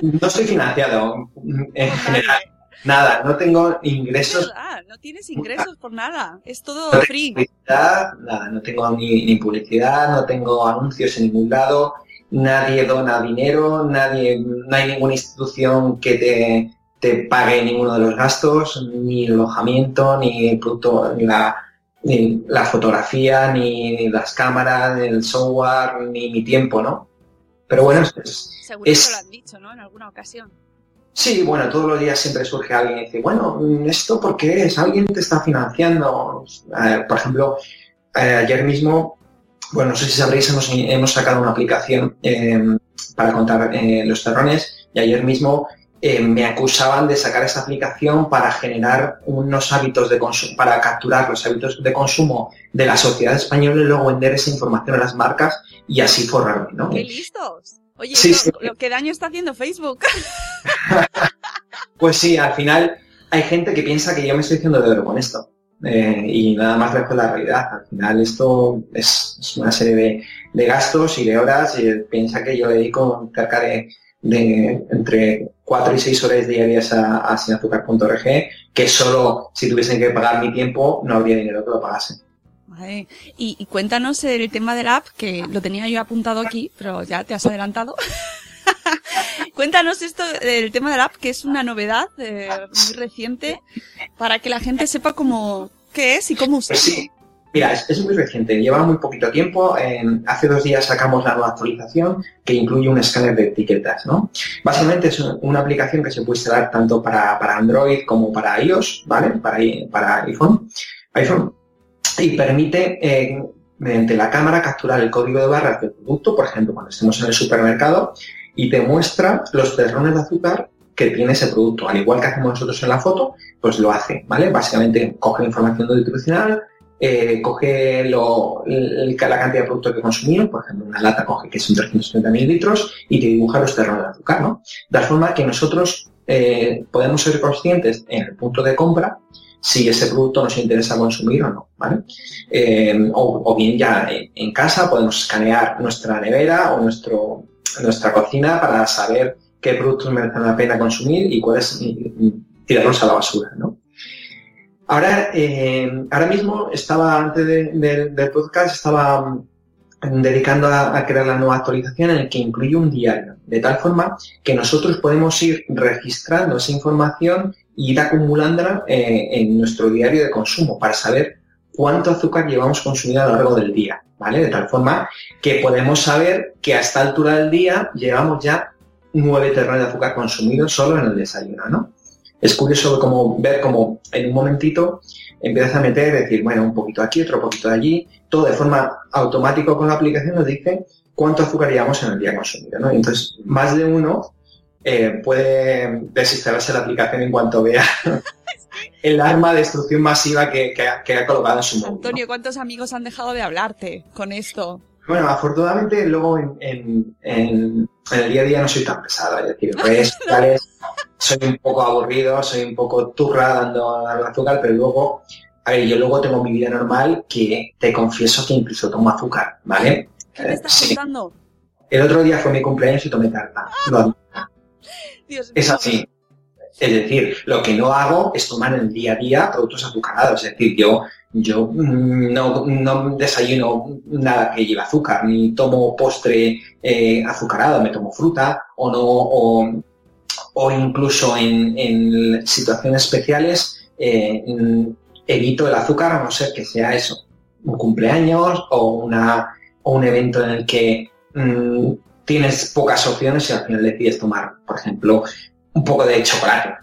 No estoy financiado en general. Nada, no tengo ingresos. Ah, no tienes ingresos por nada, es todo free. Publicidad, nada, no tengo ni, publicidad, no tengo anuncios en ningún lado, nadie dona dinero, nadie, no hay ninguna institución que te, te pague ninguno de los gastos, ni el alojamiento, ni el producto, ni la, ni la fotografía, ni las cámaras, ni el software, ni mi tiempo, ¿no? Pero bueno, es, Seguro que lo han dicho, ¿no? En alguna ocasión. Sí, bueno, todos los días siempre surge alguien y dice, bueno, ¿esto por qué es? ¿Alguien te está financiando? Eh, por ejemplo, eh, ayer mismo, bueno, no sé si sabréis, hemos, sacado una aplicación em, para contar eh, los terrones y ayer mismo me acusaban de sacar esa aplicación para generar unos hábitos de consumo, para capturar los hábitos de consumo de la sociedad española y luego vender esa información a las marcas y así forrarme, ¿no? ¡Qué listos! Oye, lo, ¿qué daño está haciendo Facebook? pues sí, al final hay gente que piensa que yo me estoy haciendo de oro con esto. Eh, y nada más lejos de la realidad. Al final esto es, una serie de, gastos y de horas y piensa que yo dedico cerca de, entre 4 y 6 horas diarias a, a sinazúcar.org, que solo si tuviesen que pagar mi tiempo no habría dinero que lo pagase. Y, cuéntanos el tema del app, que lo tenía yo apuntado aquí, pero ya te has adelantado. cuéntanos esto del tema del app, que es una novedad eh, muy reciente, para que la gente sepa cómo, qué es y cómo usar. Sí. Mira, es, muy reciente, lleva muy poquito tiempo. hace dos días sacamos la nueva actualización que incluye un escáner de etiquetas, ¿no? Básicamente es una aplicación que se puede instalar tanto para, Android como para iOS, ¿vale? Para, para iPhone. iPhone y permite, eh, mediante la cámara, capturar el código de barras del producto, por ejemplo, cuando estemos en el supermercado, y te muestra los terrones de azúcar que tiene ese producto. Al igual que hacemos nosotros en la foto, pues lo hace, ¿vale? Básicamente coge la información nutricional, eh, coge la cantidad de producto que consumimos, por ejemplo, una lata coge que son 330 mililitros y te dibuja los terrones de azúcar, ¿no? De forma que nosotros eh, podemos ser conscientes en el punto de compra si ese producto nos interesa consumir o no, ¿vale? Eh, o, bien ya en, casa podemos escanear nuestra nevera o nuestro, nuestra cocina para saber qué productos merecen la pena consumir y cuáles tirarlos a la basura, ¿no? Ahora, eh, ahora mismo estaba, antes del podcast, estaba dedicando a, a, crear la nueva actualización en el que incluye un diario, de tal forma que nosotros podemos ir registrando esa información y ir acumulándola eh, en nuestro diario de consumo para saber cuánto azúcar llevamos consumido a lo largo del día, ¿vale? De tal forma que podemos saber que a esta altura del día llevamos ya nueve terrenos de azúcar consumidos solo en el desayuno, ¿no? Es curioso como ver como en un momentito empiezas a meter, decir, bueno, un poquito aquí, otro poquito de allí, todo de forma automática con la aplicación nos dice cuánto azúcar llevamos en el día consumido, ¿no? Entonces, más de uno eh, puede desinstalarse la aplicación en cuanto vea el arma de destrucción masiva que, ha colocado en su móvil. Antonio, ¿cuántos amigos han dejado de hablarte con esto? Bueno, afortunadamente luego en, el día a día no soy tan pesado, es decir, redes sociales soy un poco aburrido, soy un poco turra dando azúcar, pero luego, a ver, yo luego tengo mi vida normal que te confieso que incluso tomo azúcar, ¿vale? ¿Qué me estás contando? El otro día fue mi cumpleaños y tomé tarta. es así. Es decir, lo que no hago es tomar en el día a día productos azucarados. Es decir, yo, yo mm, no, desayuno nada que lleve azúcar, ni tomo postre eh, azucarado, me tomo fruta o no, o, incluso en, situaciones especiales eh, evito el azúcar a no ser que sea eso, un cumpleaños o, una, o un evento en el que mm, tienes pocas opciones y al final decides tomar, por ejemplo, un poco de chocolate.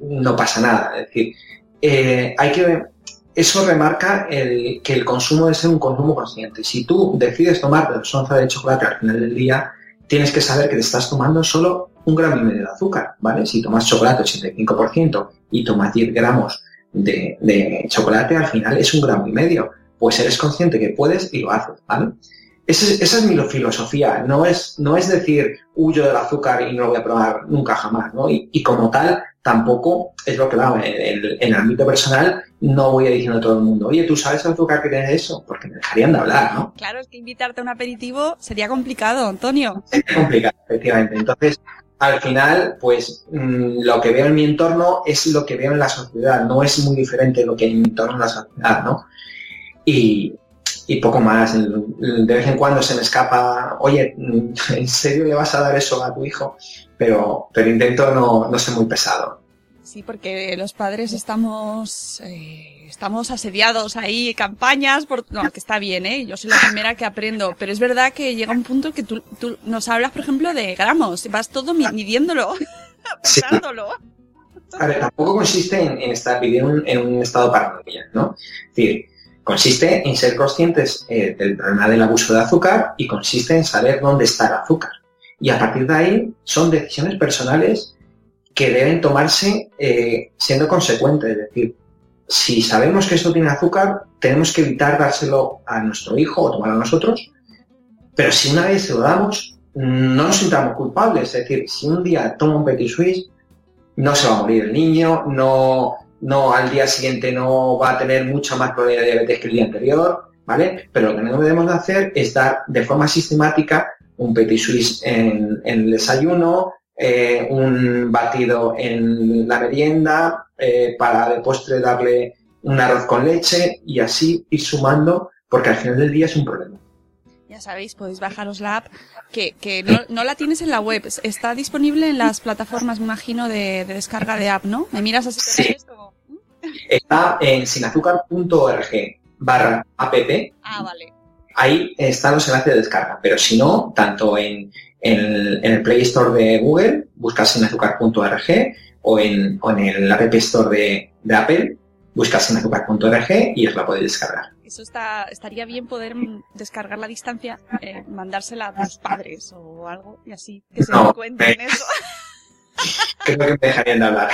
No pasa nada. Es decir, eh, hay que eso remarca que el consumo debe ser un consumo consciente. Si tú decides tomar dos onzas de chocolate al final del día, tienes que saber que te estás tomando solo un gramo y medio de azúcar, ¿vale? Si tomas chocolate 85% y tomas 10 gramos de, de, chocolate, al final es un gramo y medio. Pues eres consciente que puedes y lo haces, ¿vale? Esa es, mi filosofía, no es, no es decir huyo del azúcar y no lo voy a probar nunca jamás, ¿no? Y, como tal, tampoco es lo que va, en, el ámbito personal no voy a diciendo a todo el mundo, oye, ¿tú sabes azúcar que tiene eso? Porque me dejarían de hablar, ¿no? Claro, es que invitarte a un aperitivo sería complicado, Antonio. Sería complicado, efectivamente. Entonces, al final, pues mm, lo que veo en mi entorno es lo que veo en la sociedad, no es muy diferente lo que hay en mi entorno en la sociedad, ¿no? Y, y poco más. De vez en cuando se me escapa, oye, ¿en serio le vas a dar eso a tu hijo? Pero, pero intento no, no ser muy pesado. Sí, porque los padres estamos, eh, estamos asediados ahí, campañas, por, no, que está bien, ¿eh? Yo soy la primera que aprendo, pero es verdad que llega un punto que tú, tú nos hablas, por ejemplo, de gramos, vas todo midiéndolo, pesándolo. A ver, tampoco consiste en, estar viviendo en un estado paranoia, ¿no? Es decir, Consiste en ser conscientes eh, del problema del abuso de azúcar y consiste en saber dónde está el azúcar. Y a partir de ahí son decisiones personales que deben tomarse eh, siendo consecuentes. Es decir, si sabemos que esto tiene azúcar, tenemos que evitar dárselo a nuestro hijo o tomarlo a nosotros. Pero si una vez se lo damos, no nos sintamos culpables. Es decir, si un día toma un petit suisse, no se va a morir el niño, no, no al día siguiente no va a tener mucha más probabilidad de diabetes que el día anterior, ¿vale? Pero lo que no debemos de hacer es dar de forma sistemática un petit suisse en, el desayuno, eh, un batido en la merienda, eh, para de postre darle un arroz con leche y así ir sumando, porque al final del día es un problema. Ya sabéis, podéis bajaros la app, que, no, la tienes en la web, está disponible en las plataformas, me imagino, de, descarga de app, ¿no? ¿Me miras así? Sí. Está en sinazúcar.org barra app. Ah, vale. Ahí están los enlaces de descarga, pero si no, tanto en, el Play Store de Google, buscas sinazúcar.org o en, o en el App Store de, de Apple, buscas sinazúcar.org y os la podéis descargar. Eso está, estaría bien poder descargar la distancia, eh, mandársela a tus padres o algo y así, que se den cuenta en eso. Creo que me dejarían de hablar.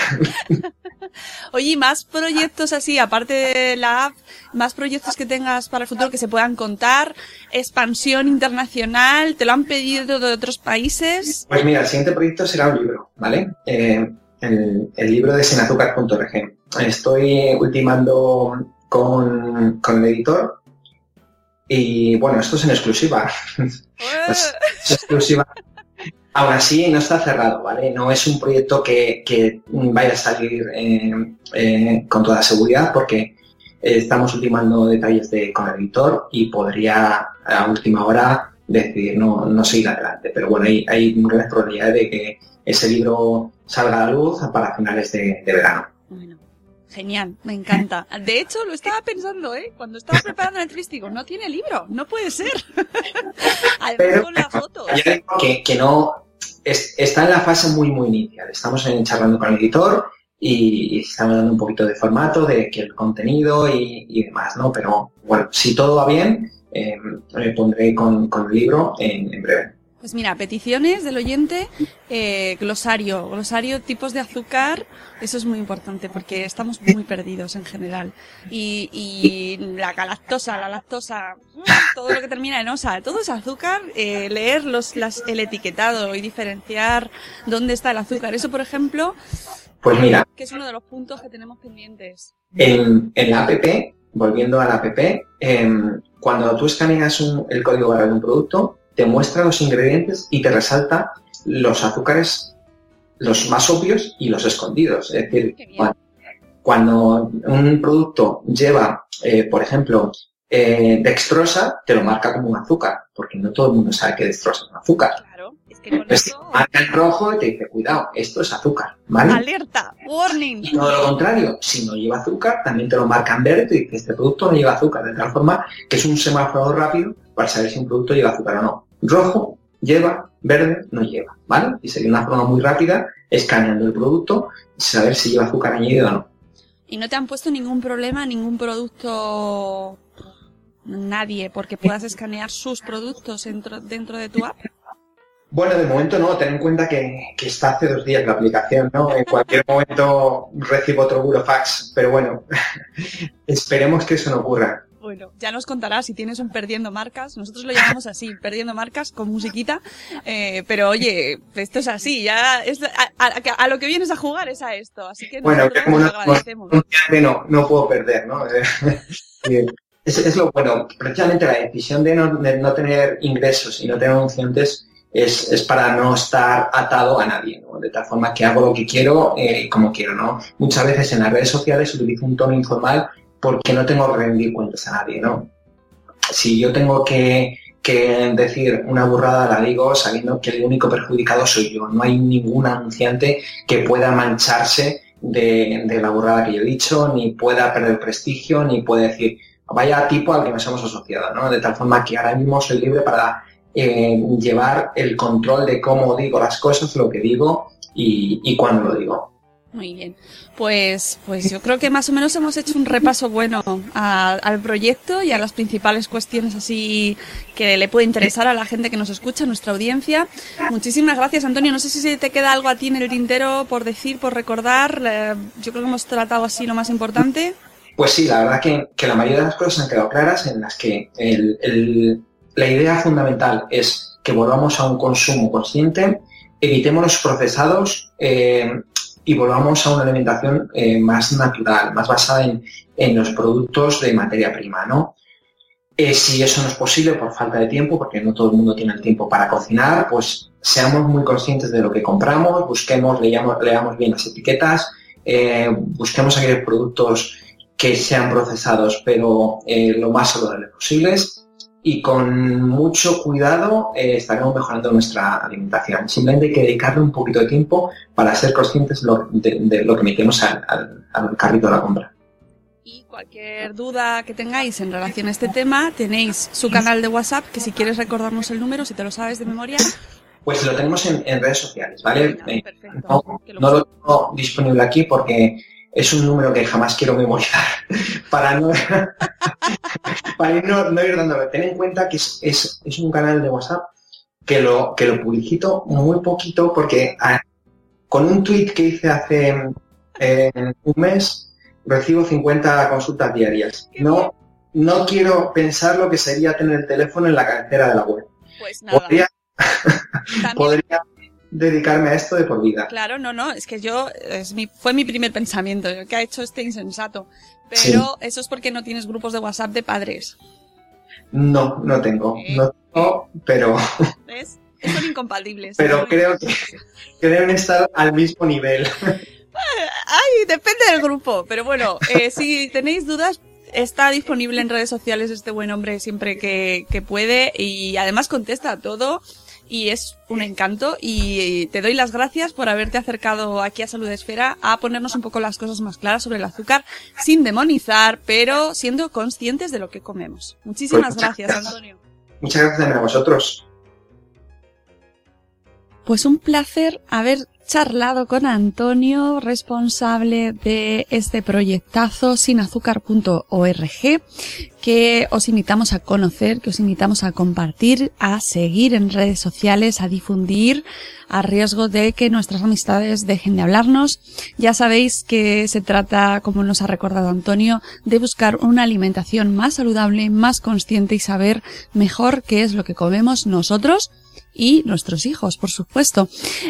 Oye, más proyectos así, aparte de la app, más proyectos que tengas para el futuro que se puedan contar, expansión internacional, ¿te lo han pedido de otros países? Pues mira, el siguiente proyecto será un libro, ¿vale? Eh, el, libro de sinazúcar.org. Estoy ultimando con, con el editor y bueno, esto es en exclusiva. es exclusiva. Aún así, no está cerrado, ¿vale? No es un proyecto que, vaya a salir eh, eh, con toda seguridad porque estamos ultimando detalles de, con el editor y podría a última hora decidir no, seguir adelante. Pero bueno, hay, hay grandes probabilidades de que ese libro salga a la luz para finales de, verano. Genial, me encanta. De hecho, lo estaba pensando, ¿eh? Cuando estaba preparando el entrevista, no tiene libro, no puede ser. Además con las fotos. que, que no, está en la fase muy, muy inicial. Estamos en, charlando con el editor y, estamos dando un poquito de formato, de que el contenido y, demás, ¿no? Pero bueno, si todo va bien, eh, me pondré con, con el libro en, en breve. Pues mira, peticiones del oyente, eh, glosario, glosario, tipos de azúcar, eso es muy importante porque estamos muy perdidos en general. Y, y la galactosa, la lactosa, todo lo que termina en osa, todo es azúcar, eh, leer los, las, el etiquetado y diferenciar dónde está el azúcar. Eso, por ejemplo, pues mira, que es uno de los puntos que tenemos pendientes. En, en la app, volviendo a la app, eh, cuando tú escaneas un, el código barra de un producto, te muestra los ingredientes y te resalta los azúcares, los más obvios y los escondidos. Es decir, cuando, un producto lleva, eh, por ejemplo, eh, dextrosa, te lo marca como un azúcar, porque no todo el mundo sabe que dextrosa es un azúcar. Claro, es que con Marca el rojo y te dice, cuidado, esto es azúcar, ¿vale? Alerta, warning. Y no lo contrario, si no lleva azúcar, también te lo marca en verde y te dice, este producto no lleva azúcar, de tal forma que es un semáforo rápido para saber si un producto lleva azúcar o no rojo lleva, verde no lleva, ¿vale? Y sería una forma muy rápida escaneando el producto y saber si lleva azúcar añadido o no. ¿Y no te han puesto ningún problema, ningún producto, nadie, porque puedas escanear sus productos dentro, dentro de tu app? Bueno, de momento no, ten en cuenta que, que, está hace dos días la aplicación, ¿no? En cualquier momento recibo otro burofax, pero bueno, esperemos que eso no ocurra. Bueno, ya nos contarás si tienes un perdiendo marcas. Nosotros lo llamamos así, perdiendo marcas con musiquita. Eh, pero oye, esto es así, ya es a, lo que vienes a jugar es a esto. Así que bueno, no, agradecemos. No, no puedo perder, ¿no? es, es, lo bueno. Precisamente la decisión de no, de no tener ingresos y no tener anunciantes es, es, para no estar atado a nadie, ¿no? De tal forma que hago lo que quiero eh, como quiero, ¿no? Muchas veces en las redes sociales utilizo un tono informal porque no tengo que rendir cuentas a nadie, ¿no? Si yo tengo que, decir una burrada, la digo sabiendo que el único perjudicado soy yo. No hay ningún anunciante que pueda mancharse de, la burrada que yo he dicho, ni pueda perder prestigio, ni pueda decir, vaya tipo al que nos hemos asociado, ¿no? De tal forma que ahora mismo soy libre para eh, llevar el control de cómo digo las cosas, lo que digo y, y cuándo lo digo. Muy bien. Pues, pues yo creo que más o menos hemos hecho un repaso bueno al proyecto y a las principales cuestiones así que le puede interesar a la gente que nos escucha, nuestra audiencia. Muchísimas gracias, Antonio. No sé si te queda algo a ti en el tintero por decir, por recordar. Eh, yo creo que hemos tratado así lo más importante. Pues sí, la verdad que, que la mayoría de las cosas han quedado claras en las que el, el, la idea fundamental es que volvamos a un consumo consciente, evitemos los procesados, eh, y volvamos a una alimentación eh, más natural, más basada en, en, los productos de materia prima, ¿no? Eh, si eso no es posible por falta de tiempo, porque no todo el mundo tiene el tiempo para cocinar, pues seamos muy conscientes de lo que compramos, busquemos, leamos, leamos bien las etiquetas, eh, busquemos aquellos productos que sean procesados, pero lo más saludables posibles y con mucho cuidado eh, estaremos mejorando nuestra alimentación. Simplemente hay que dedicarle un poquito de tiempo para ser conscientes de, lo que metemos al, al, carrito de la compra. Y cualquier duda que tengáis en relación a este tema, tenéis su canal de WhatsApp, que si quieres recordarnos el número, si te lo sabes de memoria. Pues lo tenemos en, redes sociales, ¿vale? Eh, no, no lo tengo disponible aquí porque es un número que jamás quiero memorizar para no, para ir, no, ir dándole. Ten en cuenta que es, es, es, un canal de WhatsApp que lo, que lo publicito muy poquito porque con un tweet que hice hace eh, un mes recibo 50 consultas diarias. No, no quiero pensar lo que sería tener el teléfono en la cabecera de la web. Pues nada. Podría, podría dedicarme a esto de por vida. Claro, no, no, es que yo, es mi, fue mi primer pensamiento, que ha hecho este insensato. Pero eso es porque no tienes grupos de WhatsApp de padres. No, no tengo. No tengo, pero. ¿Ves? Son incompatibles. pero creo que, deben estar al mismo nivel. Ay, depende del grupo. Pero bueno, eh, si tenéis dudas, está disponible en redes sociales este buen hombre siempre que, que puede y además contesta a todo y es un encanto y te doy las gracias por haberte acercado aquí a Salud Esfera a ponernos un poco las cosas más claras sobre el azúcar sin demonizar, pero siendo conscientes de lo que comemos. Muchísimas pues gracias, Antonio. Muchas gracias a vosotros. pues un placer haber charlado con Antonio, responsable de este proyectazo sinazúcar.org, que os invitamos a conocer, que os invitamos a compartir, a seguir en redes sociales, a difundir, a riesgo de que nuestras amistades dejen de hablarnos. Ya sabéis que se trata, como nos ha recordado Antonio, de buscar una alimentación más saludable, más consciente y saber mejor qué es lo que comemos nosotros y nuestros hijos, por supuesto.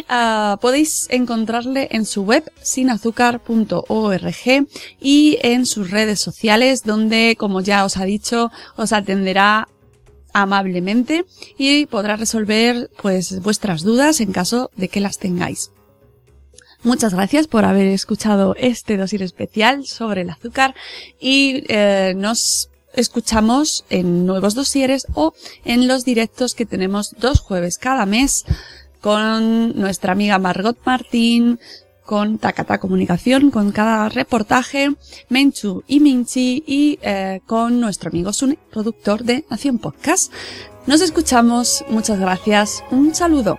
Uh, podéis encontrarle en su web sinazúcar.org y en sus redes sociales donde, como ya os ha dicho, os atenderá amablemente y podrá resolver pues vuestras dudas en caso de que las tengáis. Muchas gracias por haber escuchado este dossier especial sobre el azúcar y eh, nos escuchamos en nuevos dosieres o en los directos que tenemos dos jueves cada mes con nuestra amiga Margot Martín, con Takata Comunicación, con cada reportaje, Menchu y Minchi y eh, con nuestro amigo Sune, productor de Nación Podcast. Nos escuchamos, muchas gracias, un saludo.